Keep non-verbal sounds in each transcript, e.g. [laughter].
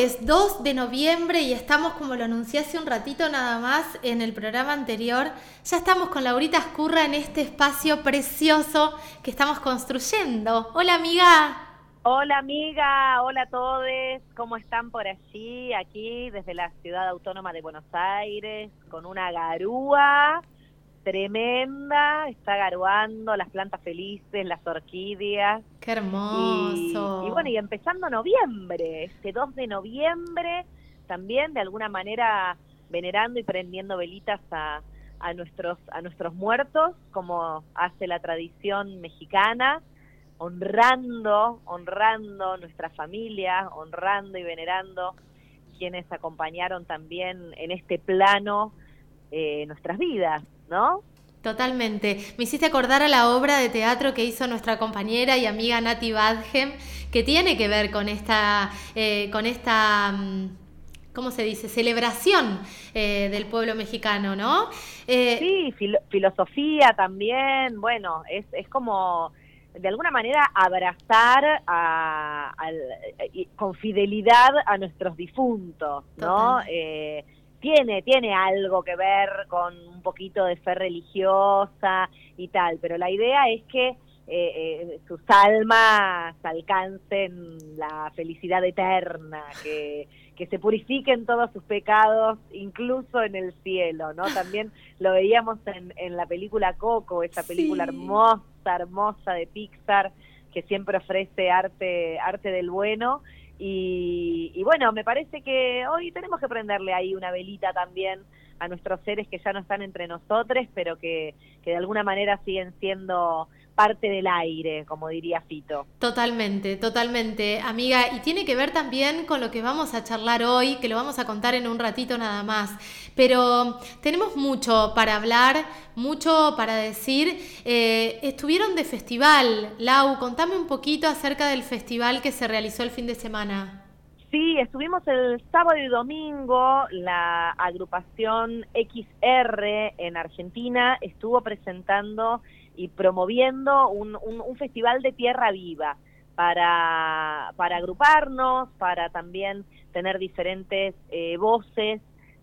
todos, 2 de noviembre y estamos, como lo anuncié hace un ratito nada más en el programa anterior, ya estamos con Laurita Escurra en este espacio precioso que estamos construyendo. Hola amiga. Hola amiga, hola a todos, ¿cómo están por allí? Aquí desde la ciudad autónoma de Buenos Aires, con una garúa tremenda, está garuando las plantas felices, las orquídeas. ¡Qué hermoso! Y, bueno, y empezando noviembre, este 2 de noviembre, también de alguna manera venerando y prendiendo velitas a, a, nuestros, a nuestros muertos, como hace la tradición mexicana, honrando, honrando nuestra familia, honrando y venerando quienes acompañaron también en este plano eh, nuestras vidas, ¿no? Totalmente. Me hiciste acordar a la obra de teatro que hizo nuestra compañera y amiga Nati Badgem, que tiene que ver con esta, eh, con esta mm, ¿cómo se dice? Celebración eh, del pueblo mexicano, ¿no? sí, filosofía también, bueno, es, es como de alguna manera abrazar a, con fidelidad a nuestros difuntos, ¿no? Tiene, tiene algo que ver con un poquito de fe religiosa y tal, pero la idea es que eh, eh, sus almas alcancen la felicidad eterna, que, que se purifiquen todos sus pecados, incluso en el cielo, ¿no? También lo veíamos en, en la película Coco, esa película hermosa, hermosa de Pixar, que siempre ofrece arte, arte del bueno, y, bueno, me parece que hoy tenemos que prenderle ahí una velita también a nuestros seres que ya no están entre nosotros, pero que, que de alguna manera siguen siendo parte del aire, como diría Fito. Totalmente, totalmente, amiga. Y tiene que ver también con lo que vamos a charlar hoy, que lo vamos a contar en un ratito nada más. Pero tenemos mucho para hablar, mucho para decir. Eh, estuvieron de festival. Lau, contame un poquito acerca del festival que se realizó el fin de semana. Sí, estuvimos el sábado y domingo, la agrupación XR en Argentina estuvo presentando y promoviendo un, un, festival de tierra viva para, para agruparnos, para también tener diferentes eh, voces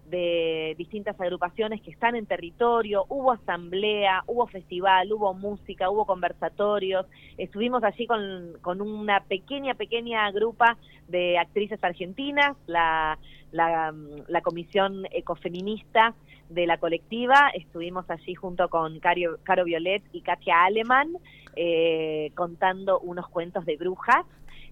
de distintas agrupaciones que están en territorio, hubo asamblea, hubo festival, hubo música, hubo conversatorios, estuvimos allí con, con una pequeña, pequeña grupa de actrices argentinas, la, la, la comisión ecofeminista de la colectiva. Estuvimos allí junto con Caro, Caro Violet y Katia Aleman eh, contando unos cuentos de brujas.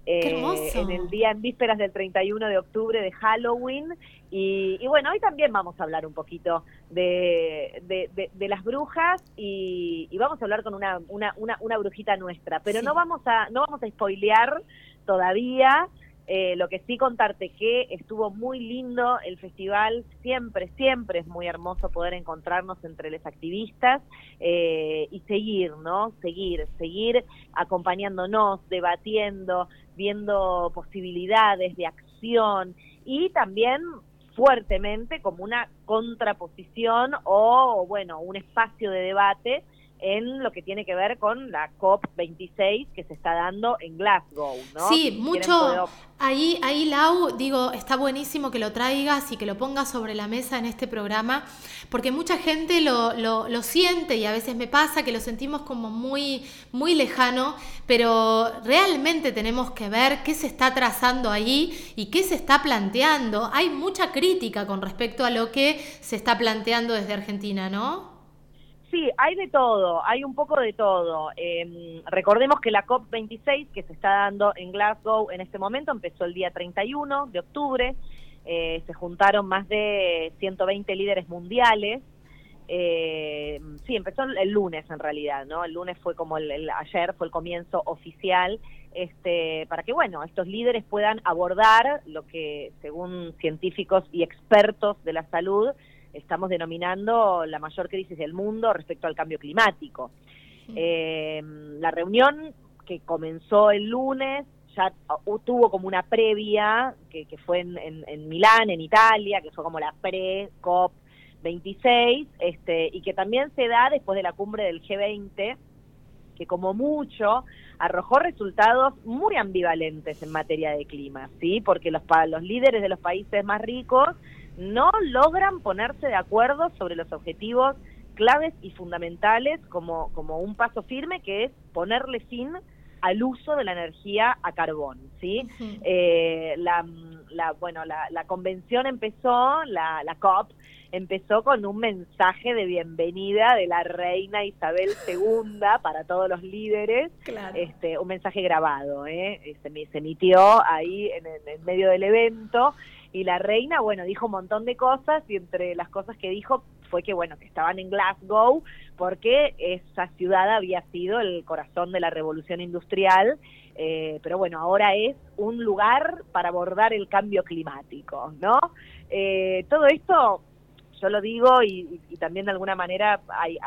Eh, en el día en vísperas del 31 de octubre de Halloween y, bueno hoy también vamos a hablar un poquito de, de, las brujas y, vamos a hablar con una, una, una, una brujita nuestra pero no vamos a no vamos a spoilear todavía eh, lo que sí contarte que estuvo muy lindo el festival, siempre, siempre es muy hermoso poder encontrarnos entre los activistas eh, y seguir, ¿no? Seguir, seguir acompañándonos, debatiendo, viendo posibilidades de acción y también fuertemente como una contraposición o, bueno, un espacio de debate en lo que tiene que ver con la COP26 que se está dando en Glasgow, ¿no? Sí, mucho. Ahí, ahí, Lau, digo, está buenísimo que lo traigas y que lo pongas sobre la mesa en este programa, porque mucha gente lo, lo, lo, siente y a veces me pasa que lo sentimos como muy, muy lejano, pero realmente tenemos que ver qué se está trazando ahí y qué se está planteando. Hay mucha crítica con respecto a lo que se está planteando desde Argentina, ¿no? Sí, hay de todo, hay un poco de todo. Em, recordemos que la COP26 que se está dando en Glasgow en este momento empezó el día 31 de octubre, eh, se juntaron más de 120 líderes mundiales. Eh, sí, empezó el lunes en realidad, ¿no? El lunes fue como el, ayer fue el comienzo oficial, este, para que bueno estos líderes puedan abordar lo que según científicos y expertos de la salud estamos denominando la mayor crisis del mundo respecto al cambio climático. Eh, la reunión que comenzó el lunes ya tuvo como una previa que, fue en, en, Milán, en Italia, que fue como la pre-COP 26, este, y que también se da después de la cumbre del G20 que como mucho arrojó resultados muy ambivalentes en materia de clima, ¿sí? Porque los, los líderes de los países más ricos no logran ponerse de acuerdo sobre los objetivos claves y fundamentales como, como un paso firme que es ponerle fin al uso de la energía a carbón, ¿sí? Eh, la, bueno, la, convención empezó, la, la COP, empezó con un mensaje de bienvenida de la reina Isabel II [laughs] para todos los líderes, este, un mensaje grabado, ¿eh? se, se emitió ahí en, en, medio del evento y la reina, bueno, dijo un montón de cosas y entre las cosas que dijo fue que, bueno, que estaban en Glasgow porque esa ciudad había sido el corazón de la revolución industrial, eh, pero bueno, ahora es un lugar para abordar el cambio climático, ¿no? Eh, todo esto yo lo digo y, también de alguna manera hay,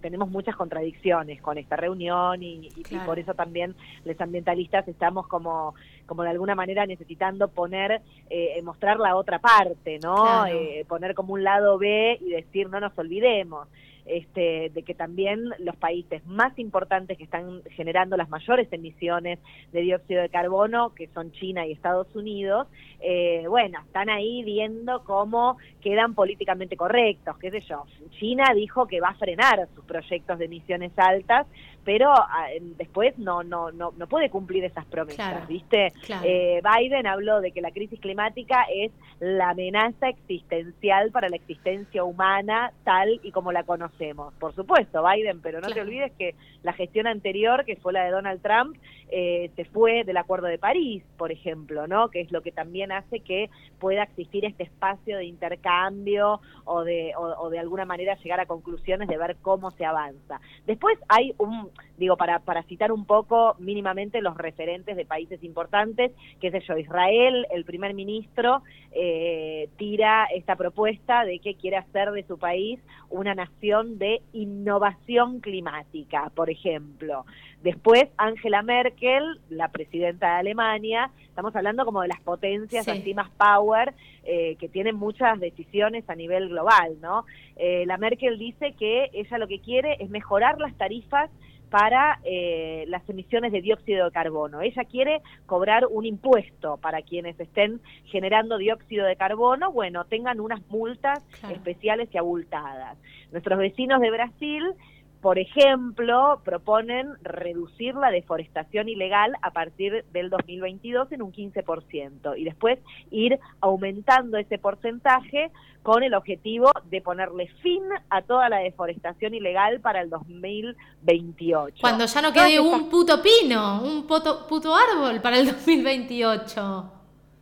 tenemos muchas contradicciones con esta reunión y, por eso también los ambientalistas estamos como, como de alguna manera necesitando poner, eh, mostrar la otra parte, ¿no? Eh, poner como un lado B y decir no nos olvidemos este, de que también los países más importantes que están generando las mayores emisiones de dióxido de carbono, que son China y Estados Unidos, eh, bueno, están ahí viendo cómo quedan políticamente correctos, qué sé yo. China dijo que va a frenar sus proyectos de emisiones altas, pero ah, después no, no, no, no puede cumplir esas promesas, ¿viste? Eh, Biden habló de que la crisis climática es la amenaza existencial para la existencia humana tal y como la conocemos. Por supuesto, Biden, pero no te olvides que la gestión anterior, que fue la de Donald Trump, eh, se fue del Acuerdo de París, por ejemplo, ¿no? Que es lo que también hace que pueda existir este espacio de intercambio o de, o, de alguna manera llegar a conclusiones de ver cómo se avanza. Después hay un, digo, para, para citar un poco mínimamente los referentes de países importantes, qué sé yo, Israel, el primer ministro, eh, tira esta propuesta de que quiere hacer de su país una nación de innovación climática, por ejemplo. Después, Angela Merkel, la presidenta de Alemania, estamos hablando como de las potencias así más power, eh, que tienen muchas decisiones a nivel global, ¿no? Eh, la Merkel dice que ella lo que quiere es mejorar las tarifas para eh, las emisiones de dióxido de carbono. Ella quiere cobrar un impuesto para quienes estén generando dióxido de carbono, bueno, tengan unas multas especiales y abultadas. Nuestros vecinos de Brasil por ejemplo, proponen reducir la deforestación ilegal a partir del 2022 en un 15% y después ir aumentando ese porcentaje con el objetivo de ponerle fin a toda la deforestación ilegal para el 2028. Cuando ya no quede un puto pino, un puto, puto árbol para el 2028.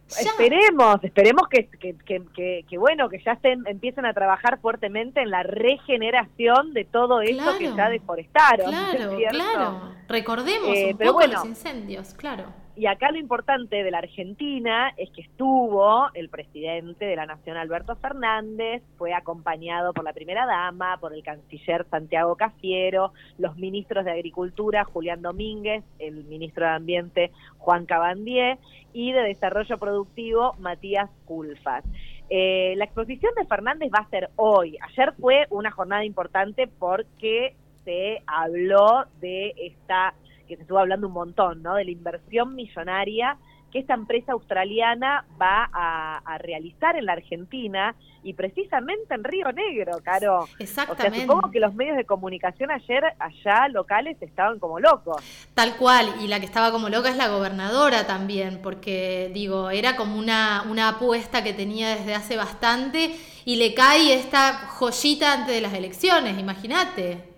Esperemos, esperemos que, que, bueno, que ya estén, empiecen a trabajar fuertemente en la regeneración de todo esto que ya deforestaron. Claro, claro. Recordemos eh, un poco los incendios, claro. Y acá lo importante de la Argentina es que estuvo el presidente de la Nación, Alberto Fernández, fue acompañado por la primera dama, por el canciller Santiago Cafiero, los ministros de Agricultura, Julián Domínguez, el ministro de Ambiente, Juan Cabandier, y de Desarrollo Productivo, Matías Culfas. Eh, la exposición de Fernández va a ser hoy. Ayer fue una jornada importante porque se habló de esta que se estuvo hablando un montón, ¿no? De la inversión millonaria que esta empresa australiana va a, realizar en la Argentina y precisamente en Río Negro, Caro. Exactamente. O sea, supongo que los medios de comunicación ayer allá locales estaban como locos. Tal cual, y la que estaba como loca es la gobernadora también, porque digo, era como una, una apuesta que tenía desde hace bastante y le cae esta joyita antes de las elecciones, imagínate.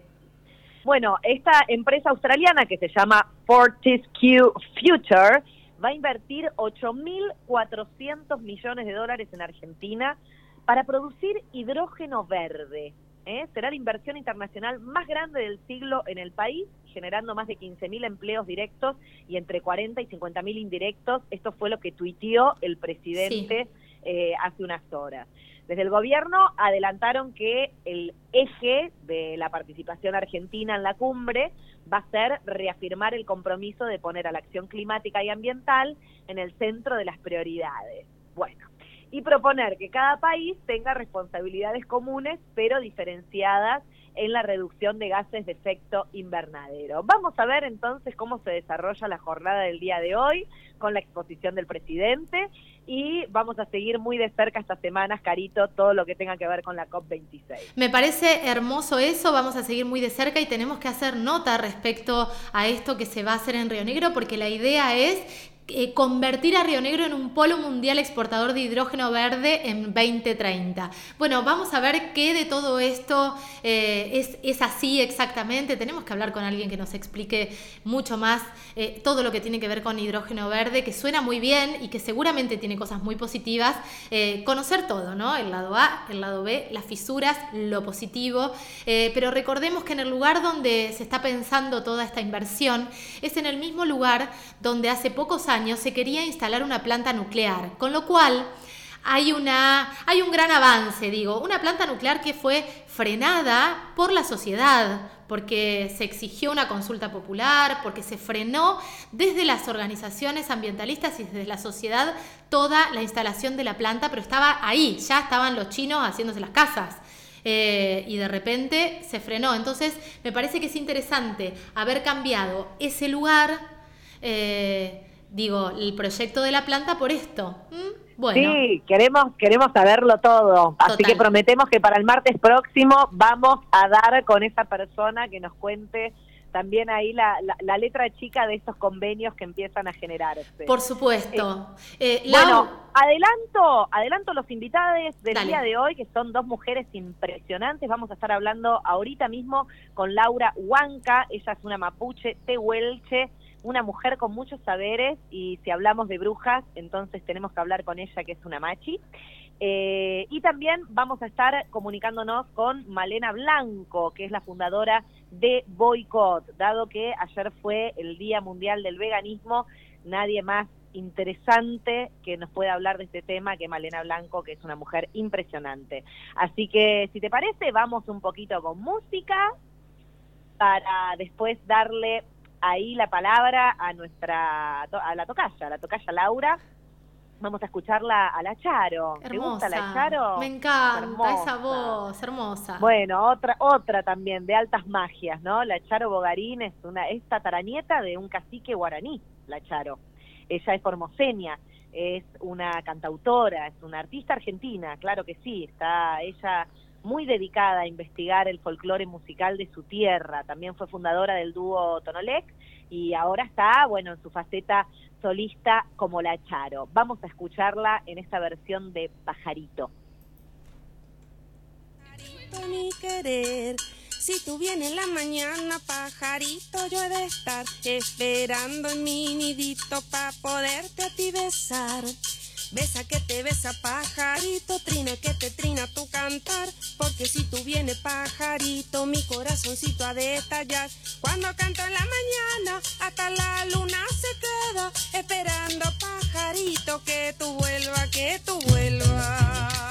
Bueno, esta empresa australiana que se llama Fortescue Future va a invertir 8.400 millones de dólares en Argentina para producir hidrógeno verde. ¿eh? Será la inversión internacional más grande del siglo en el país, generando más de 15.000 empleos directos y entre 40 y 50.000 indirectos. Esto fue lo que tuiteó el presidente eh, hace unas horas. Desde el gobierno adelantaron que el eje de la participación argentina en la cumbre va a ser reafirmar el compromiso de poner a la acción climática y ambiental en el centro de las prioridades. Bueno, y proponer que cada país tenga responsabilidades comunes pero diferenciadas en la reducción de gases de efecto invernadero. Vamos a ver entonces cómo se desarrolla la jornada del día de hoy con la exposición del presidente y vamos a seguir muy de cerca estas semanas, Carito, todo lo que tenga que ver con la COP26. Me parece hermoso eso, vamos a seguir muy de cerca y tenemos que hacer nota respecto a esto que se va a hacer en Río Negro porque la idea es eh, convertir a Río Negro en un polo mundial exportador de hidrógeno verde en 2030. Bueno, vamos a ver qué de todo esto eh, es, es, así exactamente. Tenemos que hablar con alguien que nos explique mucho más eh, todo lo que tiene que ver con hidrógeno verde, que suena muy bien y que seguramente tiene cosas muy positivas. conocer todo, ¿no? El lado A, el lado B, las fisuras, lo positivo. pero recordemos que en el lugar donde se está pensando toda esta inversión es en el mismo lugar donde hace pocos años se quería instalar una planta nuclear, con lo cual hay, una, hay un gran avance, digo, una planta nuclear que fue frenada por la sociedad, porque se exigió una consulta popular, porque se frenó desde las organizaciones ambientalistas y desde la sociedad toda la instalación de la planta, pero estaba ahí, ya estaban los chinos haciéndose las casas. Eh, y de repente se frenó. Entonces, me parece que es interesante haber cambiado ese lugar. Eh, digo, el proyecto de la planta por esto. ¿Mm? Bueno. Sí, queremos, queremos saberlo todo. Así que prometemos que para el martes próximo vamos a dar con esa persona que nos cuente también ahí la, la, letra chica de estos convenios que empiezan a generarse. Por supuesto. Eh, eh, bueno, adelanto, adelanto los invitados del día de hoy, que son dos mujeres impresionantes. Vamos a estar hablando ahorita mismo con Laura Huanca, ella es una mapuche tehuelche, una mujer con muchos saberes y si hablamos de brujas, entonces tenemos que hablar con ella, que es una machi. Eh, y también vamos a estar comunicándonos con Malena Blanco, que es la fundadora de Boycott, dado que ayer fue el Día Mundial del Veganismo, nadie más interesante que nos pueda hablar de este tema que Malena Blanco, que es una mujer impresionante. Así que, si te parece, vamos un poquito con música para después darle ahí la palabra a nuestra a la tocaya, a la tocaya Laura. Vamos a escucharla a la Charo. ¿Te gusta la Charo? Me encanta esa voz, hermosa. Bueno, otra otra también de altas magias, ¿no? La Charo Bogarín es una es tataranieta de un cacique guaraní, la Charo. Ella es formoseña, es una cantautora, es una artista argentina, claro que sí, está ella muy dedicada a investigar el folclore musical de su tierra. También fue fundadora del dúo Tonolec y ahora está, bueno, en su faceta solista como la Charo. Vamos a escucharla en esta versión de Pajarito. Pajarito mi querer. Si tú vienes en la mañana, pajarito, yo he de estar esperando en mi nidito para poderte a ti besar. Besa que te besa pajarito, trina que te trina tu cantar, porque si tú vienes pajarito, mi corazoncito ha de estallar. Cuando canto en la mañana, hasta la luna se queda, esperando pajarito que tú vuelva, que tú vuelvas.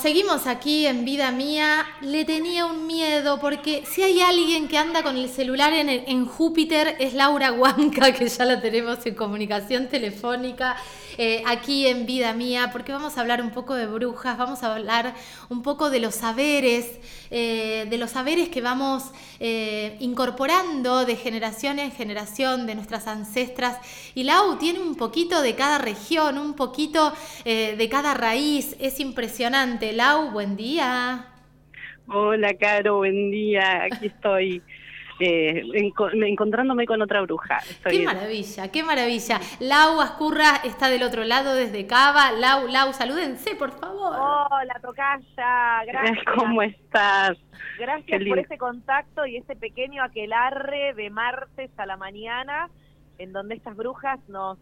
Seguimos aquí en Vida Mía. Le tenía un miedo porque si hay alguien que anda con el celular en, en Júpiter es Laura Huanca, [laughs] que ya la tenemos en comunicación telefónica. Eh, aquí en Vida Mía, porque vamos a hablar un poco de brujas, vamos a hablar un poco de los saberes, eh, de los saberes que vamos eh, incorporando de generación en generación de nuestras ancestras. Y Lau tiene un poquito de cada región, un poquito de cada raíz, es impresionante. Lau, buen día. Hola, Caro, buen día. Aquí estoy eh, encontrándome con otra bruja. qué maravilla, qué maravilla. Lau Ascurra está del otro lado desde Cava. Lau, Lau, salúdense, por favor. Hola, Tocaya, gracias. [laughs] ¿Cómo estás? Gracias por este contacto y este pequeño aquelarre de martes a la mañana, en donde estas brujas nos,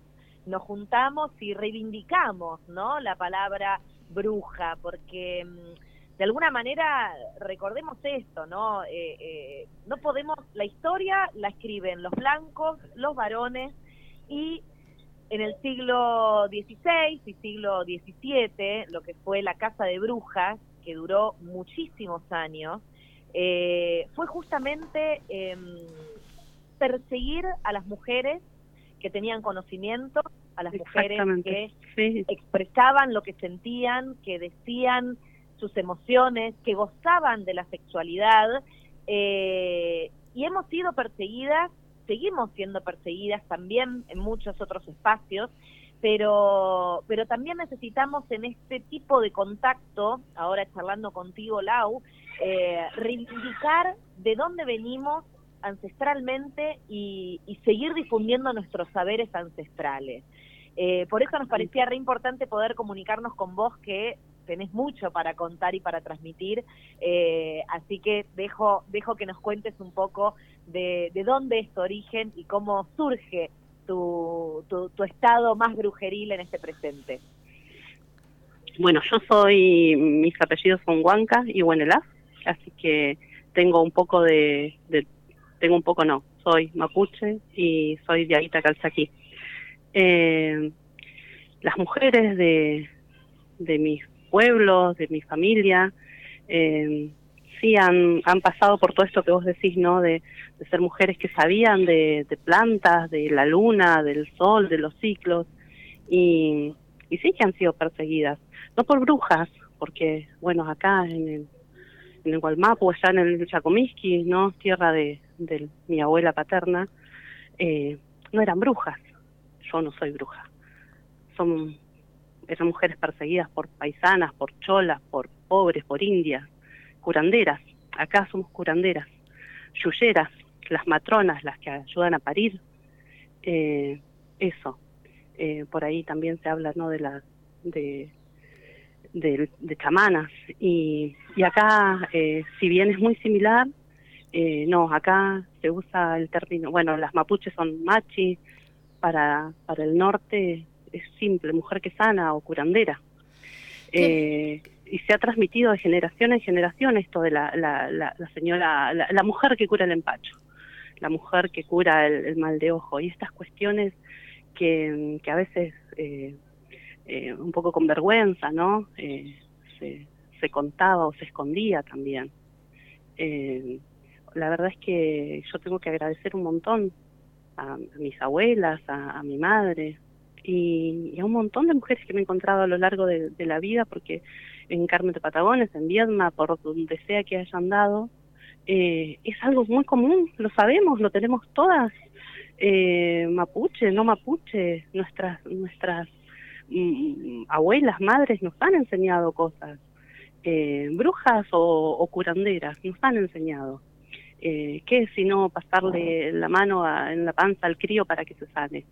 nos juntamos y reivindicamos, ¿no? La palabra bruja, porque mm, de alguna manera recordemos esto, ¿no? Eh, eh, no podemos, la historia la escriben los blancos, los varones y en el siglo XVI y siglo XVII, lo que fue la Casa de Brujas, que duró muchísimos años, eh, fue justamente em, perseguir a las mujeres que tenían conocimiento, a las mujeres que expresaban lo que sentían, que decían sus emociones, que gozaban de la sexualidad eh, y hemos sido perseguidas, seguimos siendo perseguidas también en muchos otros espacios, pero, pero también necesitamos en este tipo de contacto, ahora charlando contigo Lau, eh, reivindicar de dónde venimos ancestralmente y, seguir difundiendo nuestros saberes ancestrales. Eh, por eso nos parecía re importante poder comunicarnos con vos que tenés mucho para contar y para transmitir, eh, así que dejo, dejo que nos cuentes un poco de, dónde es tu origen y cómo surge tu, tu, estado más brujeril en este presente. Bueno, yo soy, mis apellidos son Huanca y Huenelá, así que tengo un poco de, tengo un poco no, soy mapuche y soy de Aita Calzaquí. Eh, las mujeres de, de mis pueblos, de mi familia, eh, sí han, han pasado por todo esto que vos decís, ¿no? De, ser mujeres que sabían de, plantas, de la luna, del sol, de los ciclos, y, y sí que han sido perseguidas, no por brujas, porque, bueno, acá en el, en el Gualmapu, allá en el Chacomisqui, ¿no? Tierra de, de mi abuela paterna, eh, no eran brujas, yo no soy bruja, son eran mujeres perseguidas por paisanas, por cholas, por pobres, por indias, curanderas. Acá somos curanderas, yuyeras, las matronas, las que ayudan a parir. Eh, eso. Eh, por ahí también se habla no de las de, de, chamanas y, y acá eh, si bien es muy similar no acá se usa el término bueno las mapuches son machi para para el norte es simple, mujer que sana o curandera. Eh, y se ha transmitido de generación en generación esto de la, la, señora, la, mujer que cura el empacho, la mujer que cura el, mal de ojo y estas cuestiones que, que a veces eh, eh, un poco con vergüenza, ¿no? se, se contaba o se escondía también. la verdad es que yo tengo que agradecer un montón a, mis abuelas, a mi madre, y, a un montón de mujeres que me he encontrado a lo largo de, la vida, porque en Carmen de Patagones, en Viedma, por donde sea que hayan dado, eh, es algo muy común, lo sabemos, lo tenemos todas, eh, mapuche, no mapuche, nuestras, nuestras mm, abuelas, madres nos han enseñado cosas, eh, brujas o, curanderas nos han enseñado. Eh, ¿Qué si no pasarle la mano en la panza al crío para que se sane?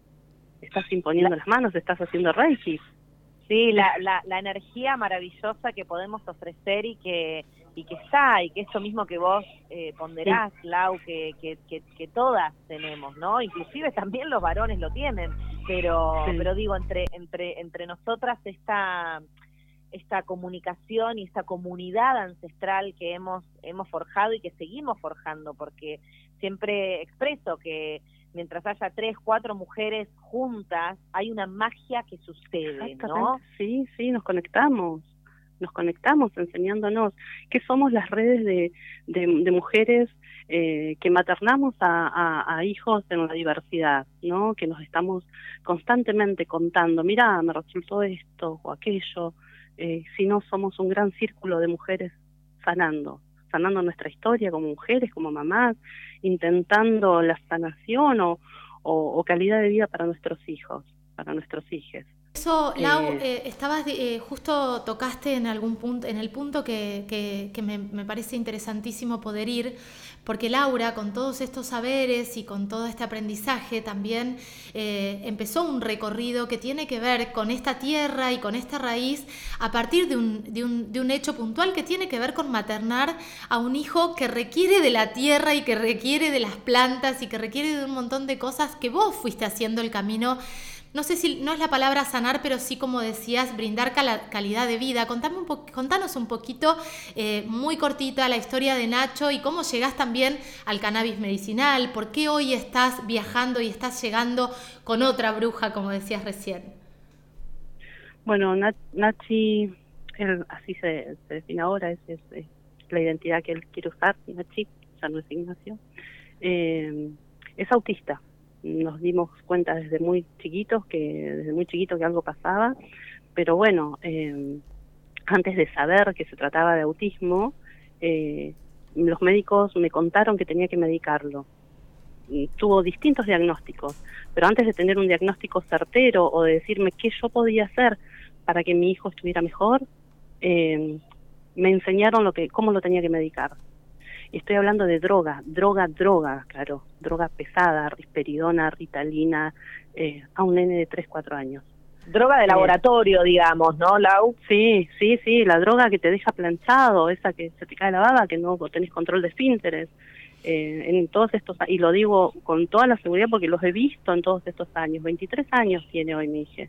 Estás imponiendo las manos, estás haciendo reiki. Sí, la, la, la, energía maravillosa que podemos ofrecer y que y que está, y que eso mismo que vos eh, ponderás, Lau, que, que, que, todas tenemos, ¿no? Inclusive también los varones lo tienen, pero pero digo, entre entre entre nosotras esta esta comunicación y esta comunidad ancestral que hemos hemos forjado y que seguimos forjando, porque siempre expreso que mientras haya tres, cuatro mujeres juntas, hay una magia que sucede, ¿no? Sí, sí, nos conectamos, nos conectamos enseñándonos que somos las redes de, mujeres eh, que maternamos a, hijos en la diversidad, ¿no? Que nos estamos constantemente contando, mira, me resultó esto o aquello, eh, si no somos un gran círculo de mujeres sanando, sanando nuestra historia como mujeres, como mamás, intentando la sanación o, o calidad de vida para nuestros hijos, para nuestros hijos. Eso, Lau, eh, eh, estabas eh, justo tocaste en algún punto, en el punto que, me, parece interesantísimo poder ir, porque Laura, con todos estos saberes y con todo este aprendizaje, también empezó un recorrido que tiene que ver con esta tierra y con esta raíz a partir de un, de un, de un hecho puntual que tiene que ver con maternar a un hijo que requiere de la tierra y que requiere de las plantas y que requiere de un montón de cosas que vos fuiste haciendo el camino no sé si no es la palabra sanar, pero sí, como decías, brindar calidad de vida. Contame un contanos un poquito, eh, muy cortita, la historia de Nacho y cómo llegás también al cannabis medicinal, por qué hoy estás viajando y estás llegando con otra bruja, como decías recién. Bueno, Nachi, así se, define ahora, es, la identidad que él quiere usar, Nachi, ya no es Ignacio. Eh, es autista, nos dimos cuenta desde muy chiquitos que desde muy chiquito que algo pasaba, pero bueno, eh, antes de saber que se trataba de autismo, eh, los médicos me contaron que tenía que medicarlo. tuvo distintos diagnósticos, pero antes de tener un diagnóstico certero o de decirme qué yo podía hacer para que mi hijo estuviera mejor, eh, me enseñaron lo que, cómo lo tenía que medicar. Estoy hablando de droga, droga, droga, claro, droga pesada, risperidona, ritalina, eh, a un nene de 3, 4 años. Droga de eh, laboratorio, digamos, ¿no, Lau? Sí, sí, sí, la droga que te deja planchado, esa que se te cae la baba, que no tenés control de esfínteres. Eh, en todos estos y lo digo con toda la seguridad porque los he visto en todos estos años 23 años tiene hoy mi hija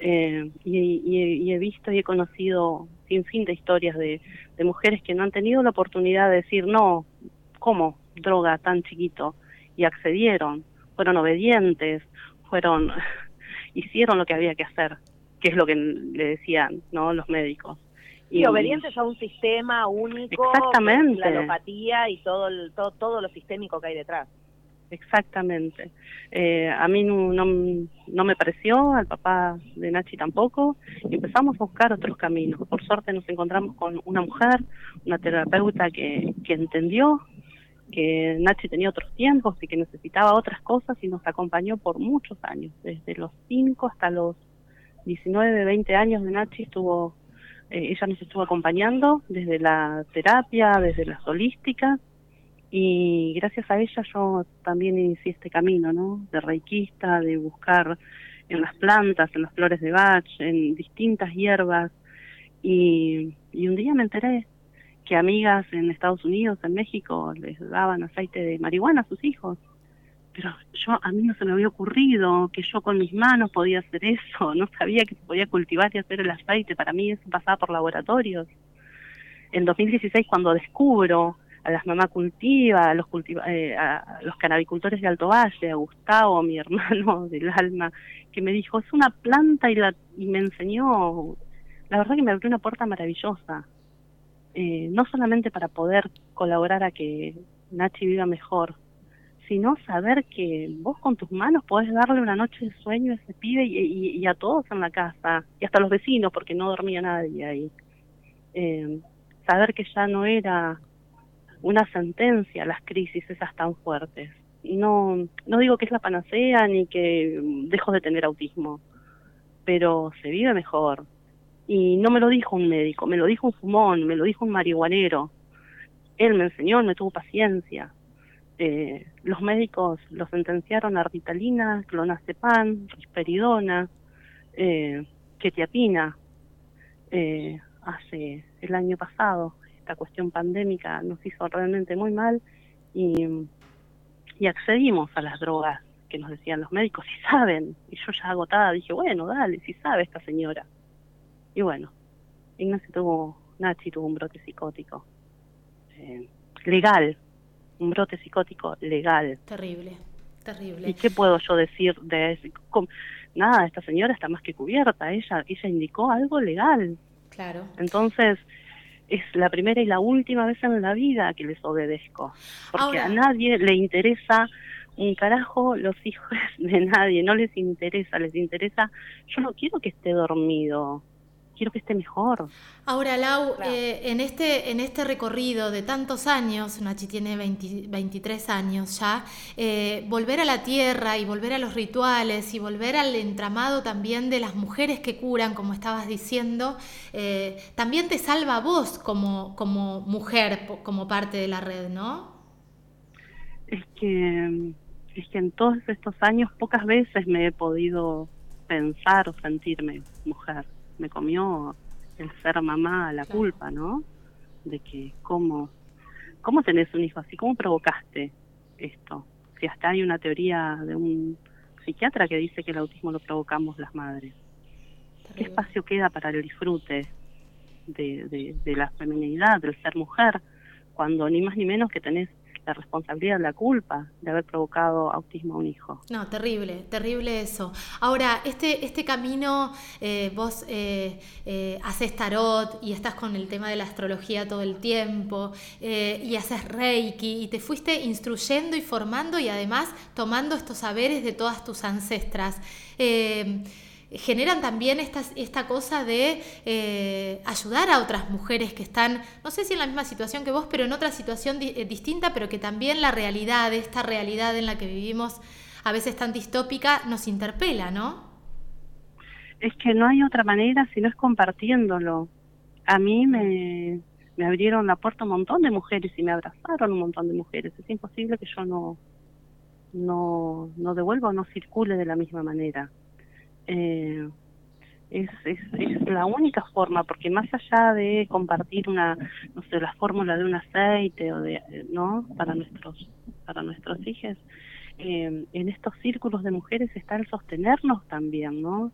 eh, y, he visto y he conocido sin fin de historias de, mujeres que no han tenido la oportunidad de decir, no, ¿cómo? Droga tan chiquito. Y accedieron, fueron obedientes, fueron, [laughs] hicieron lo que había que hacer, que es lo que le decían ¿no? los médicos. Y obedientes a un sistema único, exactamente. la alopatía y todo, todo, todo lo sistémico que hay detrás. Exactamente. Eh, a mí no, no, me pareció, al papá de Nachi tampoco, y empezamos a buscar otros caminos. Por suerte nos encontramos con una mujer, una terapeuta que, que entendió que Nachi tenía otros tiempos y que necesitaba otras cosas y nos acompañó por muchos años, desde los 5 hasta los 19, 20 años de Nachi estuvo, eh, ella nos estuvo acompañando desde la terapia, desde las holísticas, y gracias a ella yo también inicié este camino, ¿no? De reikista, de buscar en las plantas, en las flores de Bach, en distintas hierbas. Y, y un día me enteré que amigas en Estados Unidos, en México, les daban aceite de marihuana a sus hijos. Pero yo a mí no se me había ocurrido que yo con mis manos podía hacer eso, [laughs] no sabía que se podía cultivar y hacer el aceite, para mí eso pasaba por laboratorios. En 2016 cuando descubro a las mamás cultiva, a los, cultiva, eh, a los canabicultores de Alto Valle, a Gustavo, mi [laughs] hermano del alma, que me dijo, es una planta y, la, y me enseñó, la verdad que me abrió una puerta maravillosa, eh, no solamente para poder colaborar a que Nachi viva mejor, sino saber que vos con tus manos podés darle una noche de sueño a ese pibe y, a todos en la casa, y hasta los vecinos, porque no dormía nadie ahí. Eh, saber que ya no era una sentencia las crisis esas tan fuertes. No, no digo que es la panacea ni que dejo de tener autismo, pero se vive mejor. Y no me lo dijo un médico, me lo dijo un fumón, me lo dijo un marihuanero. Él me enseñó, me tuvo paciencia. Eh, los médicos lo sentenciaron a ritalina, clonazepam, risperidona, eh, ketiapina, eh, hace el año pasado cuestión pandémica nos hizo realmente muy mal y, y accedimos a las drogas que nos decían los médicos, si saben, y yo ya agotada dije, bueno, dale, si sabe esta señora. Y bueno, Ignacio tuvo, Nachi tuvo un brote psicótico, eh, legal, un brote psicótico legal. Terrible, terrible. ¿Y qué puedo yo decir de eso? Nada, esta señora está más que cubierta, ella, ella indicó algo legal. Claro. Entonces, es la primera y la última vez en la vida que les obedezco. Porque a nadie le interesa un carajo los hijos [laughs] de nadie, no les interesa, les interesa, yo no quiero que esté dormido, quiero que esté mejor. Ahora, Lau, eh, en, este, en este recorrido de tantos años, Nachi tiene 23 años ya, eh, volver a la tierra y volver a los rituales y volver al entramado también de las mujeres que curan, como estabas diciendo, eh, también te salva a vos como, como mujer, como parte de la red, ¿no? Es que, es que en todos estos años pocas veces me he podido pensar o sentirme mujer me comió el ser mamá la culpa, ¿no? De que cómo, cómo tenés un hijo así, cómo provocaste esto. Si hasta hay una teoría de un psiquiatra que dice que el autismo lo provocamos las madres. ¿Qué espacio queda para el disfrute de, de, de la feminidad, del ser mujer, cuando ni más ni menos que tenés la responsabilidad, la culpa de haber provocado autismo a un hijo. No, terrible, terrible eso. Ahora, este, este camino, eh, vos eh, eh, haces tarot y estás con el tema de la astrología todo el tiempo y haces reiki y te fuiste instruyendo y formando y además tomando estos saberes de todas tus ancestras generan también esta, esta cosa de eh, ayudar a otras mujeres que están, no sé si en la misma situación que vos, pero en otra situación eh, distinta, pero que también la realidad, esta realidad en la que vivimos a veces tan distópica, nos interpela, ¿no? Es que no hay otra manera si no es compartiéndolo. A mí me, me abrieron la puerta un montón de mujeres y me abrazaron un montón de mujeres. Es imposible que yo no, no, no devuelva o no circule de la misma manera eh, es, es, la única forma, porque más allá de compartir una, no sé, la fórmula de un aceite o de, ¿no? Para nuestros, para nuestros hijos, eh, en estos círculos de mujeres está el sostenernos también, ¿no?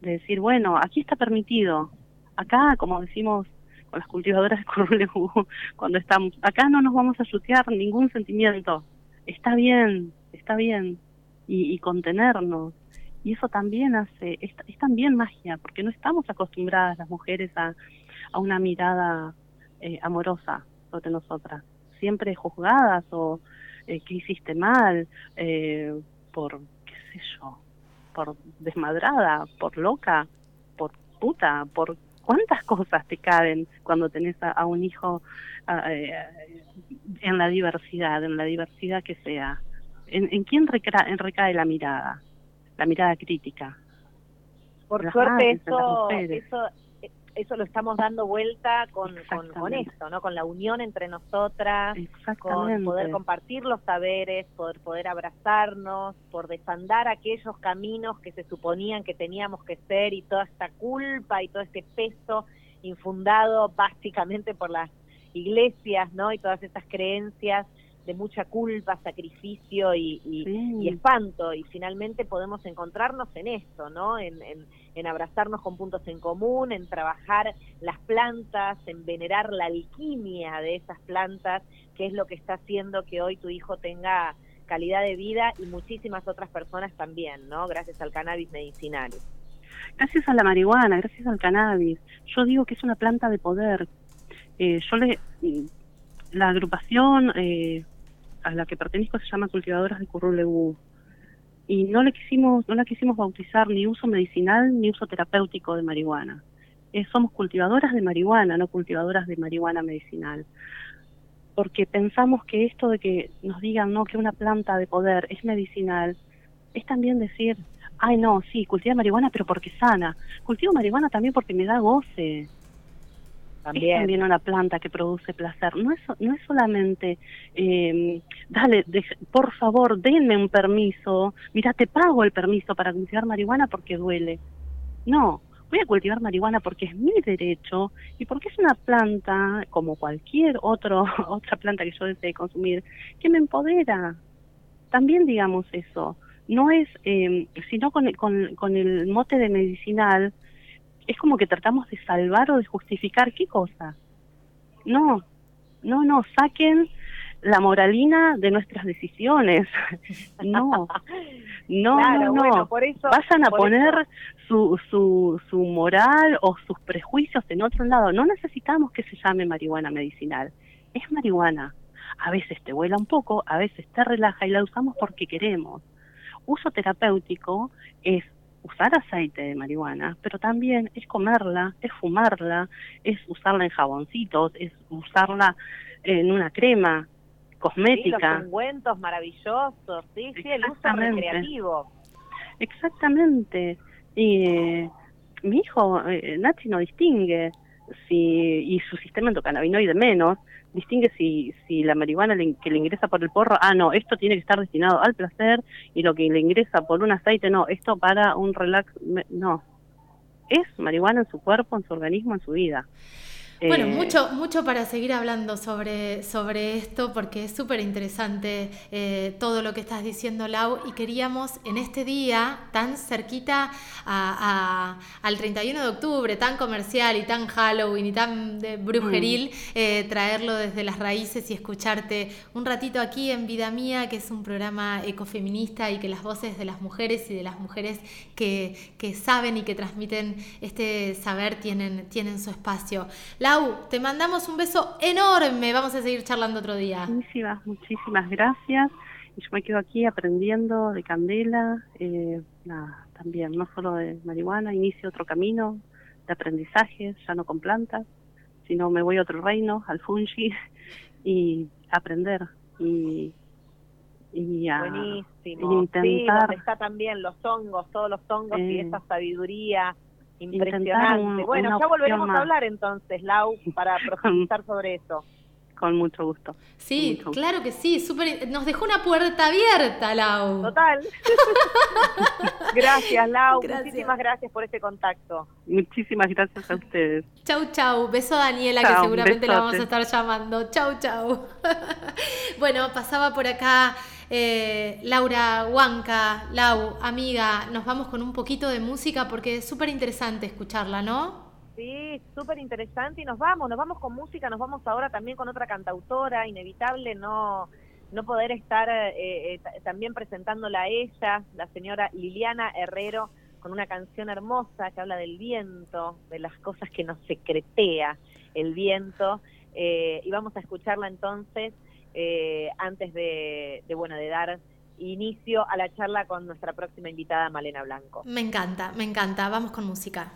De decir, bueno, aquí está permitido, acá, como decimos con las cultivadoras de [laughs] cuando estamos, acá no nos vamos a chutear ningún sentimiento, está bien, está bien, y, y contenernos, y eso también hace, es, también magia, porque no estamos acostumbradas las mujeres a, a una mirada eh, amorosa sobre nosotras, siempre juzgadas o eh, que hiciste mal, eh, por, qué sé yo, por desmadrada, por loca, por puta, por cuántas [laughs] cosas te caben cuando tenés a, un hijo eh, en la diversidad, en la diversidad que sea. ¿En, quién recae la mirada? La mirada crítica. Por suerte eso, eso, eso lo estamos dando vuelta con, con, esto, ¿no? Con la unión entre nosotras, con poder compartir los saberes, poder, poder abrazarnos, por desandar aquellos caminos que se suponían que teníamos que ser y toda esta culpa y todo este peso infundado básicamente por las iglesias, ¿no? Y todas estas creencias de mucha culpa, sacrificio y, espanto, y finalmente podemos encontrarnos en esto, ¿no? En, en, abrazarnos con puntos en común, en trabajar las plantas, en venerar la alquimia de esas plantas, que es lo que está haciendo que hoy tu hijo tenga calidad de vida y muchísimas otras personas también, ¿no? Gracias al cannabis medicinal. Gracias a la marihuana, gracias al cannabis. Yo digo que es una planta de poder. Eh, yo le la agrupación eh, a la que pertenezco se llama Cultivadoras de Curruleú y no le quisimos no la quisimos bautizar ni uso medicinal ni uso terapéutico de marihuana. Eh, somos cultivadoras de marihuana, no cultivadoras de marihuana medicinal. Porque pensamos que esto de que nos digan no que una planta de poder es medicinal es también decir, ay no, sí, cultiva marihuana pero porque sana. Cultivo marihuana también porque me da goce también. Una planta que produce placer. No es, no es solamente, eh, dale, por favor, denme un permiso. Mira, te pago el permiso para cultivar marihuana porque duele. No, voy a cultivar marihuana porque es mi derecho y porque es una planta, como cualquier otro, [laughs] otra planta que yo desee consumir, que me empodera. También digamos eso. No es, eh, sino con, con, con el mote de medicinal, es como que tratamos de salvar o de justificar qué cosa. No, no, no, saquen la moralina de nuestras decisiones. [laughs] no, no, no, por eso, Vayan a poner su, su, su moral o sus prejuicios en otro lado. No necesitamos que se llame marihuana medicinal. Es marihuana. A veces te vuela un poco, a veces te relaja y la usamos porque queremos. Uso terapéutico es usar aceite de marihuana, pero también es comerla, es fumarla, es usarla en jaboncitos, es usarla en una crema cosmética. Sí, los ungüentos maravillosos, sí, sí, el uso recreativo. Exactamente. Y eh, mi hijo, eh, Nachi, no distingue si, y su sistema endocannabinoide menos, distingue si, si la marihuana que le ingresa por el porro, ah, no, esto tiene que estar destinado al placer y lo que le ingresa por un aceite, no, esto para un relax, no. Es marihuana en su cuerpo, en su organismo, en su vida. Bueno, eh, mucho, mucho para seguir hablando sobre, sobre esto porque es súper interesante eh, todo lo que estás diciendo, Lau, y queríamos en este día tan cerquita al 31 de octubre, tan comercial y tan Halloween y tan de brujeril, mm. eh, traerlo desde las raíces y escucharte un ratito aquí en Vida Mía, que es un programa ecofeminista y que las voces de las mujeres y de las mujeres que, que saben y que transmiten este saber tienen, tienen su espacio te mandamos un beso enorme. Vamos a seguir charlando otro día. Muchísimas, muchísimas gracias. Y yo me quedo aquí aprendiendo de candela, eh, también, no solo de marihuana, inicio otro camino de aprendizaje, ya no con plantas, sino me voy a otro reino, al fungi, [laughs] y aprender y, y a Buenísimo. intentar. está también los hongos, todos los hongos y eh, esa sabiduría Impresionante. bueno, ya volveremos a hablar entonces, Lau, para [laughs] profundizar sobre eso. Con mucho gusto. Sí, claro que sí. Super, nos dejó una puerta abierta, Lau. Total. [laughs] gracias, Lau. Muchísimas gracias por este contacto. Muchísimas gracias a ustedes. Chau, chau. Beso a Daniela, que seguramente la vamos a estar llamando. Chau, chau. [laughs] bueno, pasaba por acá eh, Laura Huanca, Lau, amiga, nos vamos con un poquito de música porque es súper interesante escucharla, ¿no? Sí, súper interesante y nos vamos, nos vamos con música, nos vamos ahora también con otra cantautora, inevitable no no poder estar eh, eh, también presentándola a ella, la señora Liliana Herrero, con una canción hermosa que habla del viento, de las cosas que nos secretea el viento, y vamos a escucharla entonces eh, antes de, bueno, de dar inicio a la charla con nuestra próxima invitada, Malena Blanco. Me encanta, me encanta. Vamos con música.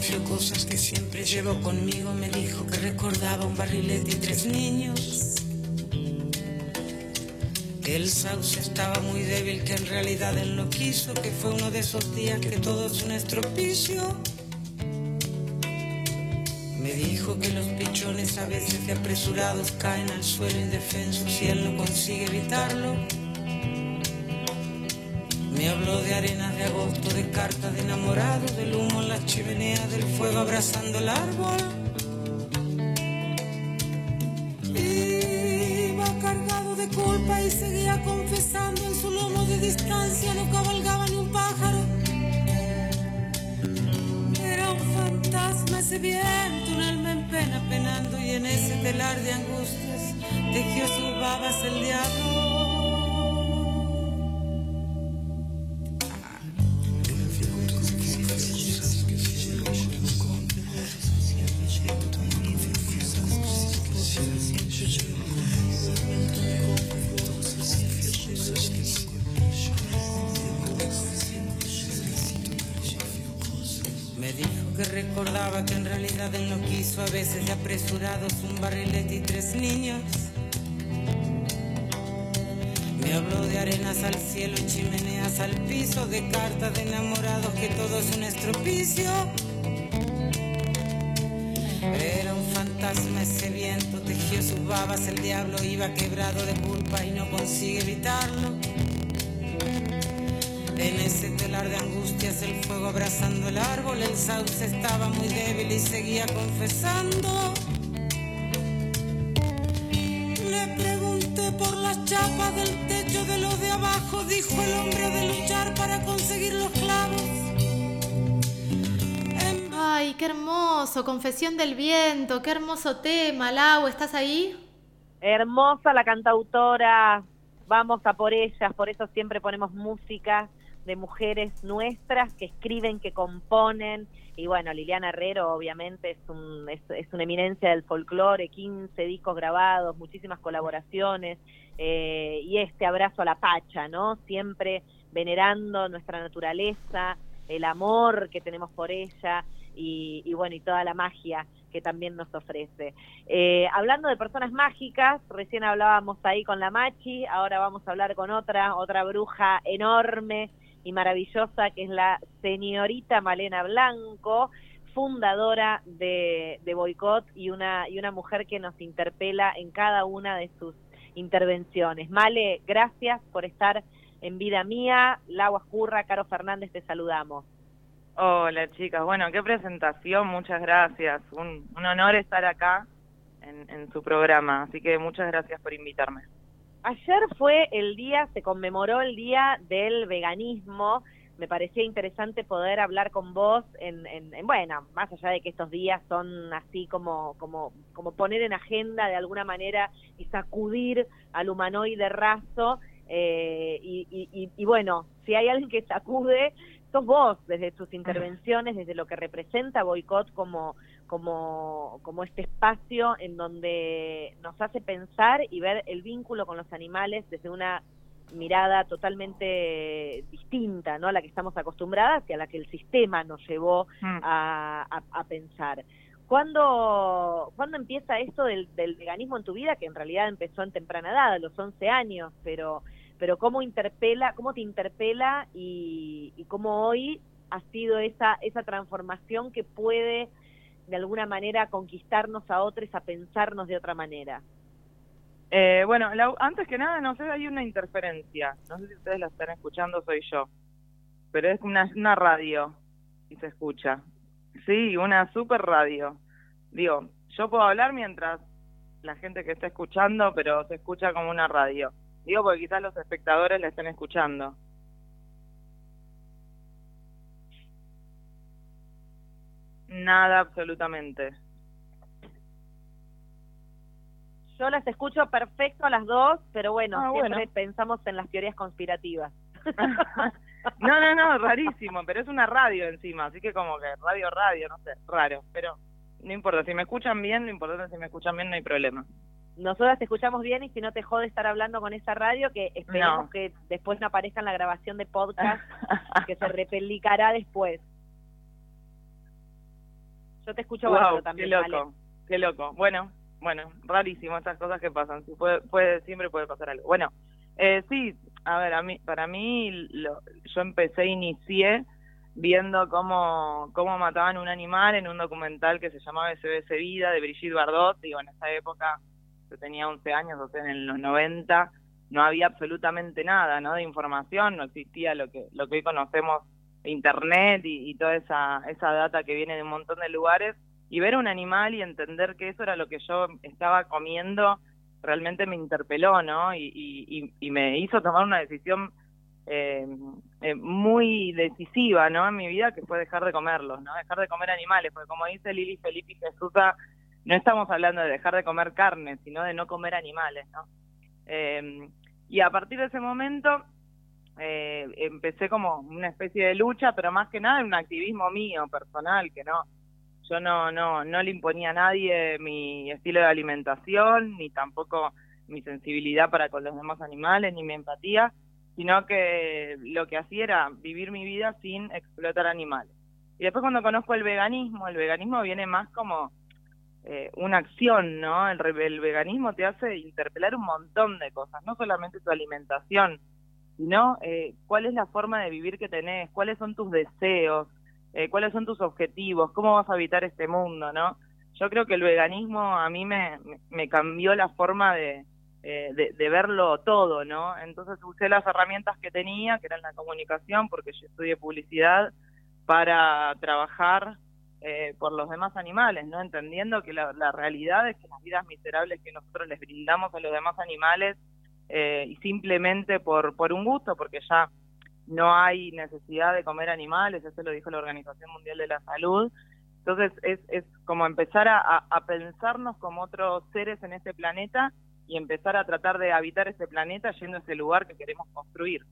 Confió cosas que siempre llevo conmigo. Me dijo que recordaba un barrilete y tres niños. El sauce estaba muy débil, que en realidad él no quiso. Que fue uno de esos días que todo es un estropicio. Me dijo que los pichones a veces de apresurados caen al suelo indefensos y él no consigue evitarlo. Me habló de arenas de agosto, de cartas de enamorado, del humo en la chimenea, del fuego abrazando el árbol. Iba cargado de culpa y seguía confesando en su lomo de distancia, no cabalgaba ni un pájaro. Era un fantasma ese viento, un alma en pena penando y en ese telar de angustias tejió sus babas el diablo. Era un fantasma ese viento, tejió sus babas, el diablo iba quebrado de culpa y no consigue evitarlo. En ese telar de angustias, el fuego abrazando el árbol, el sauce estaba muy débil y seguía confesando. Le pregunté por las chapas del techo de los de abajo, dijo el hombre de luchar para conseguir los clavos. Ay, qué hermoso, Confesión del Viento, qué hermoso tema, Lau, ¿estás ahí? Hermosa la cantautora, vamos a por ellas, por eso siempre ponemos música de mujeres nuestras que escriben, que componen. Y bueno, Liliana Herrero obviamente es, un, es, una eminencia del folclore, 15 discos grabados, muchísimas colaboraciones eh, y este abrazo a la pacha, ¿no? Siempre venerando nuestra naturaleza, el amor que tenemos por ella y, y bueno, y toda la magia que también nos ofrece. Eh, hablando de personas mágicas, recién hablábamos ahí con la Machi, ahora vamos a hablar con otra, otra bruja enorme y maravillosa que es la señorita Malena Blanco, fundadora de, de Boicot y una, y una mujer que nos interpela en cada una de sus intervenciones. Male, gracias por estar en Vida Mía. Laura Curra, Caro Fernández, te saludamos. Hola chicas, bueno, qué presentación, muchas gracias. Un, honor estar acá en, en su programa, así que muchas gracias por invitarme. Ayer fue el día, se conmemoró el día del veganismo. Me parecía interesante poder hablar con vos en, en, bueno, más allá de que estos días son así como, como, como poner en agenda de alguna manera y sacudir al humanoide raso. Eh, y, y, y, bueno, si hay alguien que sacude, sos vos desde tus intervenciones, desde lo que representa Boicot como, como, como este espacio en donde nos hace pensar y ver el vínculo con los animales desde una mirada totalmente distinta, ¿no? A la que estamos acostumbradas y a la que el sistema nos llevó mm. a, a, pensar. ¿Cuándo, ¿Cuándo empieza esto del, del veganismo en tu vida? Que en realidad empezó en temprana edad, a los 11 años, pero pero cómo interpela, cómo te interpela y, cómo hoy ha sido esa, esa transformación que puede de alguna manera conquistarnos a otros, a pensarnos de otra manera. Eh, bueno, antes que nada, no sé, hay una interferencia. No sé si ustedes la están escuchando, soy yo. Pero es una, una radio y se escucha. Sí, una super radio. Digo, yo puedo hablar mientras la gente que está escuchando, pero se escucha como una radio. Digo porque quizás los espectadores la estén escuchando. Nada, absolutamente. Yo las escucho perfecto a las dos, pero bueno, ah, siempre pensamos en las teorías conspirativas. [laughs] no, no, no, rarísimo, pero es una radio encima, así que como que radio, radio, no sé, raro, pero no importa, si me escuchan bien, lo importante es si me escuchan bien no hay problema nosotras te escuchamos bien y si no te jode estar hablando con esa radio, que esperemos que después no aparezca en la grabación de podcast, [laughs] que se repelicará después. Yo te escucho wow, también. Qué loco, qué loco. Bueno, bueno, rarísimo estas cosas que pasan. puede, puede, siempre puede pasar algo. Bueno, eh, sí, a ver, a mí, para mí, lo, yo empecé, inicié viendo cómo, cómo mataban un animal en un documental que se llamaba SBS Vida de Brigitte Bardot. Digo, en esa época yo tenía 11 años, o sea, en los 90 no había absolutamente nada, ¿no? De información, no existía lo que lo que hoy conocemos internet y, toda esa esa data que viene de un montón de lugares y ver un animal y entender que eso era lo que yo estaba comiendo realmente me interpeló, ¿no? Y, y, me hizo tomar una decisión eh, eh, muy decisiva, ¿no? En mi vida que fue dejar de comerlos, ¿no? Dejar de comer animales, porque como dice Lili Felipe Jesús no estamos hablando de dejar de comer carne, sino de no comer animales, ¿no? Eh, y a partir de ese momento eh, empecé como una especie de lucha, pero más que nada un activismo mío, personal, que no, yo no, no, no le imponía a nadie mi estilo de alimentación, ni tampoco mi sensibilidad para con los demás animales, ni mi empatía, sino que lo que hacía era vivir mi vida sin explotar animales. Y después cuando conozco el veganismo, el veganismo viene más como eh, una acción, ¿no? El, el, veganismo te hace interpelar un montón de cosas, no solamente tu alimentación, sino eh, cuál es la forma de vivir que tenés, cuáles son tus deseos, eh, cuáles son tus objetivos, cómo vas a habitar este mundo, ¿no? Yo creo que el veganismo a mí me, cambió la forma de, de, de, verlo todo, ¿no? Entonces usé las herramientas que tenía, que eran la comunicación, porque yo estudié publicidad, para trabajar eh, por los demás animales, ¿no? Entendiendo que la, realidad es que las vidas miserables que nosotros les brindamos a los demás animales eh, simplemente por, por un gusto, porque ya no hay necesidad de comer animales, eso lo dijo la Organización Mundial de la Salud. Entonces es, es como empezar a, a pensarnos como otros seres en este planeta y empezar a tratar de habitar este planeta yendo a ese lugar que queremos construir.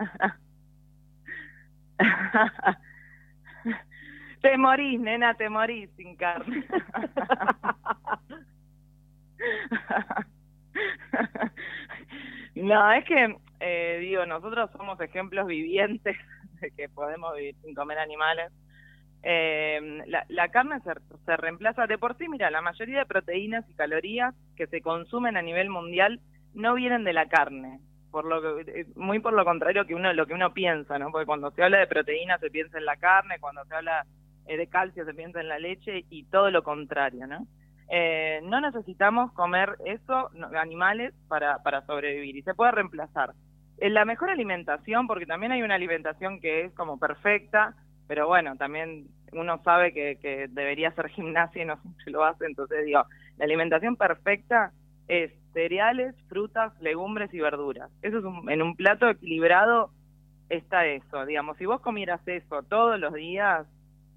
[laughs] te morís, nena, te morís sin carne. [laughs] no, es que, eh, digo, nosotros somos ejemplos vivientes de que podemos vivir sin comer animales. Eh, la, carne se, se reemplaza de por sí, mira, la mayoría de proteínas y calorías que se consumen a nivel mundial no vienen de la carne, por lo que, eh, muy por lo contrario que uno lo que uno piensa, ¿no? Porque cuando se habla de proteína se piensa en la carne, cuando se habla eh, de calcio se piensa en la leche y todo lo contrario, ¿no? Eh, no necesitamos comer eso, animales, para, para sobrevivir y se puede reemplazar. En la mejor alimentación, porque también hay una alimentación que es como perfecta, pero bueno, también uno sabe que, que debería hacer [laughs] gimnasia y no se lo hace, entonces digo, la alimentación perfecta es cereales, frutas, legumbres y verduras. Eso es un, en un plato equilibrado está eso, digamos, si vos comieras eso todos los días,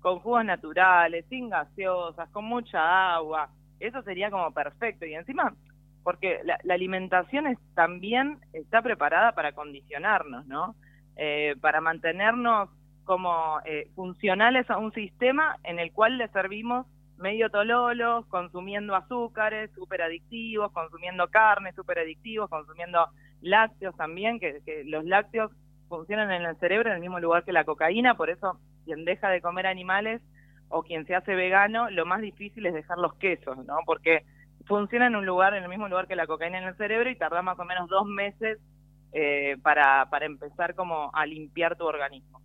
con jugos naturales, sin gaseosas, con mucha agua, eso sería como perfecto. Y encima, porque la, la alimentación es, también está preparada para condicionarnos, ¿no? Eh, para mantenernos como eh, funcionales a un sistema en el cual le servimos medio tololos, consumiendo azúcares súper adictivos, consumiendo carne súper adictivos, consumiendo lácteos también, que, los lácteos funcionan en el cerebro en el mismo lugar que la cocaína, por eso quien deja de comer animales o quien se hace vegano, lo más difícil es dejar los quesos, ¿no? Porque funciona en un lugar, en el mismo lugar que la cocaína en el cerebro y tarda más o menos dos meses eh, para, para empezar como a limpiar tu organismo.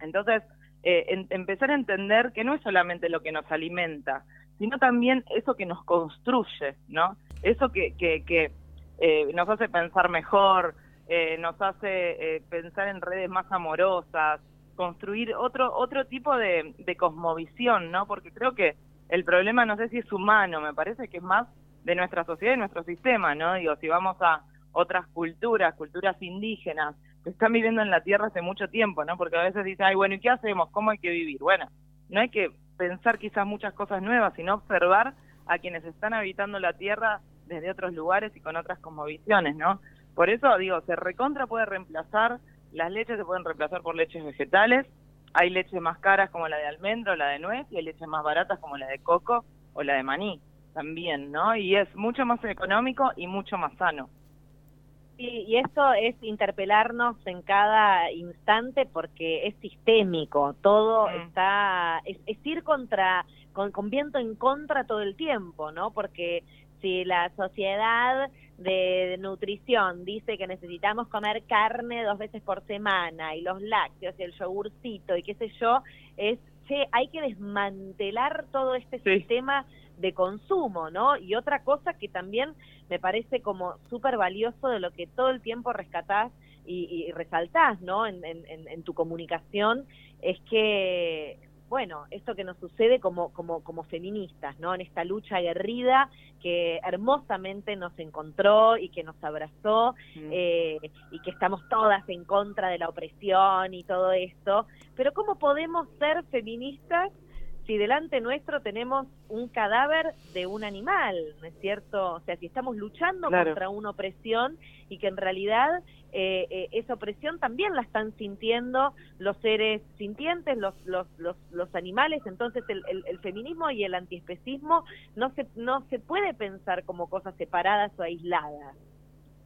Entonces, eh, empezar a entender que no es solamente lo que nos alimenta, sino también eso que nos construye, ¿no? Eso que, que, que eh, nos hace pensar mejor, eh, nos hace eh, pensar en redes más amorosas, construir otro otro tipo de, de cosmovisión, ¿no? Porque creo que el problema no sé si es humano, me parece que es más de nuestra sociedad y nuestro sistema, ¿no? Digo, si vamos a otras culturas, culturas indígenas, que están viviendo en la tierra hace mucho tiempo, ¿no? Porque a veces dicen, ay, bueno, ¿y qué hacemos? ¿Cómo hay que vivir? Bueno, no hay que pensar quizás muchas cosas nuevas, sino observar a quienes están habitando la tierra desde otros lugares y con otras cosmovisiones, ¿no? Por eso digo, se recontra puede reemplazar, las leches se pueden reemplazar por leches vegetales, hay leches más caras como la de almendro, la de nuez, y hay leches más baratas como la de coco o la de maní también, ¿no? Y es mucho más económico y mucho más sano. Sí, y esto es interpelarnos en cada instante porque es sistémico, todo mm. está, es, es, ir contra, con, con viento en contra todo el tiempo, ¿no? Porque si la sociedad de nutrición dice que necesitamos comer carne dos veces por semana y los lácteos y el yogurcito y qué sé yo, es, che, hay que desmantelar todo este sí. sistema de consumo, ¿no? Y otra cosa que también me parece como súper valioso de lo que todo el tiempo rescatás y, y resaltás, ¿no? En, en, en, tu comunicación, es que, bueno, esto que nos sucede como, como, como feministas, ¿no? En esta lucha aguerrida que hermosamente nos encontró y que nos abrazó mm. eh, y que estamos todas en contra de la opresión y todo esto, pero ¿cómo podemos ser feministas si delante nuestro tenemos un cadáver de un animal, ¿no es cierto? O sea, si estamos luchando claro. contra una opresión y que en realidad eh, eh, esa opresión también la están sintiendo los seres sintientes, los, los, los, los animales, entonces el, el, el, feminismo y el antiespecismo no se, no se puede pensar como cosas separadas o aisladas.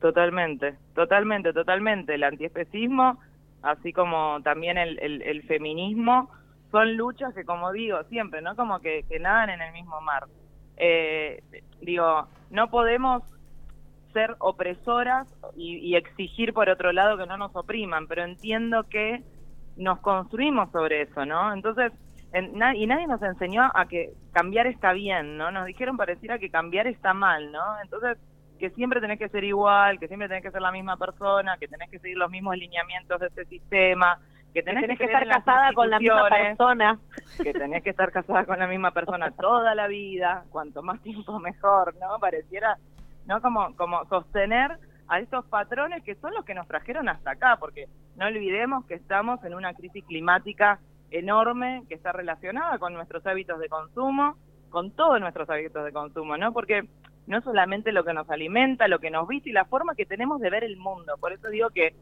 Totalmente, totalmente, totalmente. El antiespecismo, así como también el, el, el feminismo, son luchas que, como digo, siempre, ¿no? Como que, que nadan en el mismo mar. Eh, digo, no podemos ser opresoras y, y exigir por otro lado que no nos opriman, pero entiendo que nos construimos sobre eso, ¿no? Entonces, en- na- y nadie nos enseñó a que cambiar está bien, ¿no? Nos dijeron pareciera que cambiar está mal, ¿no? Entonces, que siempre tenés que ser igual, que siempre tenés que ser la misma persona, que tenés que seguir los mismos lineamientos de este sistema, que Que tenés, que estar casada con la misma persona. que tenés que estar casada con la misma persona toda la vida, cuanto más tiempo mejor, ¿no? Pareciera, ¿no? Como, como sostener a estos patrones que son los que nos trajeron hasta acá, porque no olvidemos que estamos en una crisis climática enorme que está relacionada con nuestros hábitos de consumo, con todos nuestros hábitos de consumo, ¿no? Porque no solamente lo que nos alimenta, lo que nos viste y la forma que tenemos de ver el mundo. Por eso digo que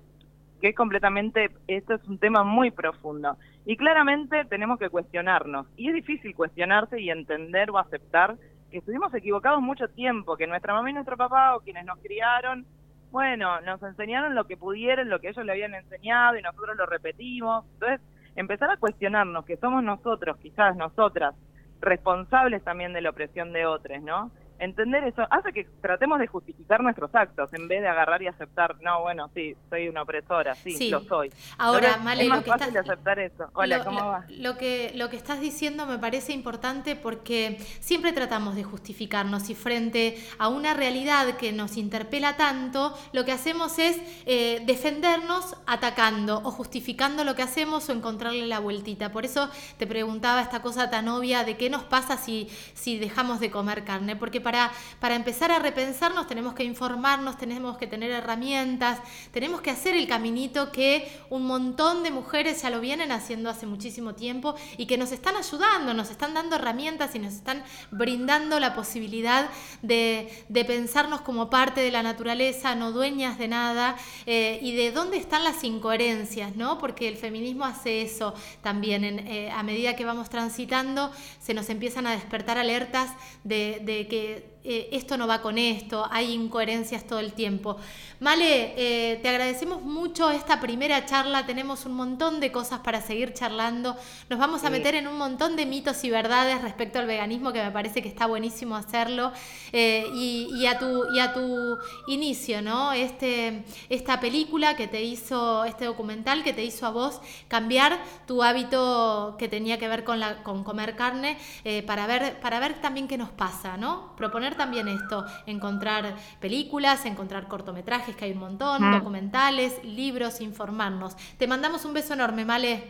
que es completamente, esto es un tema muy profundo. Y claramente tenemos que cuestionarnos. Y es difícil cuestionarse y entender o aceptar que estuvimos equivocados mucho tiempo, que nuestra mamá y nuestro papá o quienes nos criaron, bueno, nos enseñaron lo que pudieron, lo que ellos le habían enseñado y nosotros lo repetimos. Entonces, empezar a cuestionarnos que somos nosotros, quizás nosotras, responsables también de la opresión de otros, ¿no? Entender eso hace que tratemos de justificar nuestros actos en vez de agarrar y aceptar, no, bueno, sí, soy una opresora, sí, Sí. lo soy. Ahora, Entonces, Male, es lo más que fácil estás- aceptar eso. Hola, lo, ¿cómo lo- va? lo que, lo que estás diciendo me parece importante porque siempre tratamos de justificarnos y frente a una realidad que nos interpela tanto, lo que hacemos es eh, defendernos atacando o justificando lo que hacemos o encontrarle la vueltita. Por eso te preguntaba esta cosa tan obvia de qué nos pasa si, si dejamos de comer carne, porque para, para empezar a repensarnos tenemos que informarnos, tenemos que tener herramientas, tenemos que hacer el caminito que un montón de mujeres ya lo vienen haciendo hace muchísimo tiempo y que nos están ayudando, nos están dando herramientas y nos están brindando la posibilidad de, pensarnos como parte de la naturaleza, no dueñas de nada, eh, y de dónde están las incoherencias, ¿no? Porque el feminismo hace eso también, eh, a medida que vamos transitando, se nos empiezan a despertar alertas de que it eh, esto no va con esto, hay incoherencias todo el tiempo. Male, eh, te agradecemos mucho esta primera charla, tenemos un montón de cosas para seguir charlando, nos vamos a Sí. meter en un montón de mitos y verdades respecto al veganismo, que me parece que está buenísimo hacerlo, eh, y, y a tu, y a tu inicio, ¿no? Este, esta película que te hizo, este documental que te hizo a vos cambiar tu hábito que tenía que ver con, la, con comer carne, eh, para, ver, para ver también qué nos pasa, ¿no? Proponer también esto, encontrar películas, encontrar cortometrajes, que hay un montón, Mm. documentales, libros, informarnos. Te mandamos un beso enorme, Male.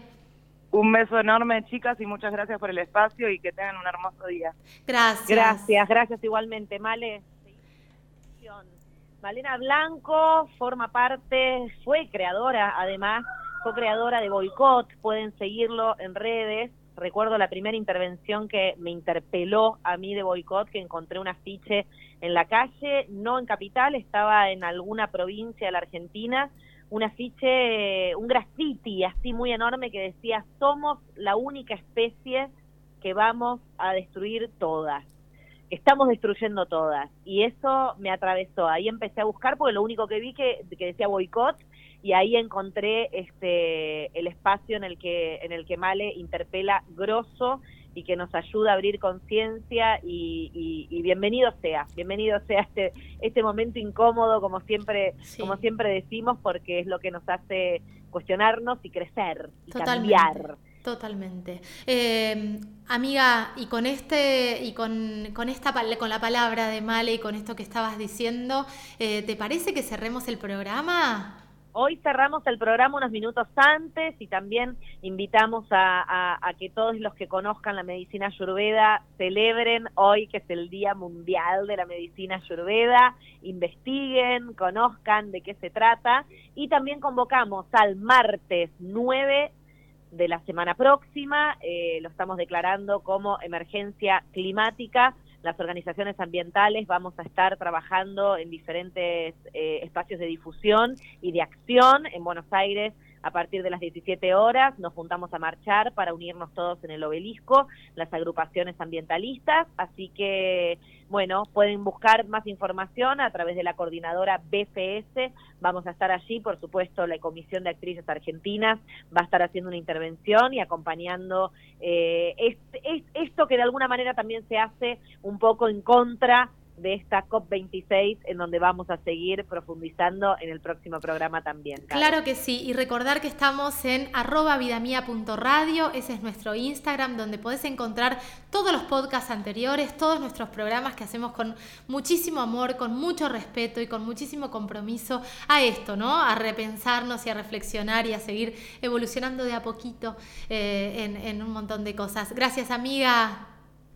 Un beso enorme, chicas, y muchas gracias por el espacio y que tengan un hermoso día. Gracias. Gracias, gracias igualmente, Male. Malena Blanco forma parte, fue creadora, además, fue creadora de Boicot, pueden seguirlo en redes. Recuerdo la primera intervención que me interpeló a mí de Boicot, que encontré un afiche en la calle, no en Capital, estaba en alguna provincia de la Argentina, un afiche, un graffiti así muy enorme que decía, somos la única especie que vamos a destruir todas estamos destruyendo todas. Y eso me atravesó. Ahí empecé a buscar porque lo único que vi que, que decía boicot y ahí encontré este el espacio en el que en el que Male interpela grosso y que nos ayuda a abrir conciencia y, y, y, bienvenido sea, bienvenido sea este este momento incómodo como siempre Sí. como siempre decimos porque es lo que nos hace cuestionarnos y crecer y Totalmente. cambiar. Totalmente. Eh, amiga, y con este, y con, con esta con la palabra de Male y con esto que estabas diciendo, eh, ¿te parece que cerremos el programa? Hoy cerramos el programa unos minutos antes y también invitamos a, que todos los que conozcan la medicina ayurveda celebren hoy que es el Día Mundial de la Medicina Ayurveda, investiguen, conozcan de qué se trata y también convocamos al martes 9 de la semana próxima, eh, lo estamos declarando como emergencia climática. Las organizaciones ambientales vamos a estar trabajando en diferentes eh, espacios de difusión y de acción en Buenos Aires a partir de las 17 horas. Nos juntamos a marchar para unirnos todos en el obelisco, las agrupaciones ambientalistas. Así que, bueno, pueden buscar más información a través de la coordinadora BFS. Vamos a estar allí, por supuesto, la Comisión de Actrices Argentinas va a estar haciendo una intervención y acompañando eh, es- es- esto que de alguna manera también se hace un poco en contra de esta COP26 en donde vamos a seguir profundizando en el próximo programa también. Claro que sí, y recordar que estamos en arroba vidamia.radio, ese es nuestro Instagram donde podés encontrar todos los podcasts anteriores, todos nuestros programas que hacemos con muchísimo amor, con mucho respeto y con muchísimo compromiso a esto, ¿no? A repensarnos y a reflexionar y a seguir evolucionando de a poquito eh, en, en un montón de cosas. Gracias amiga.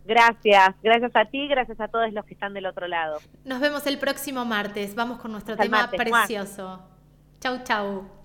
Gracias, gracias a ti, gracias a todos los que están del otro lado. Nos vemos el próximo martes. Vamos con nuestro tema precioso. Chau, chau.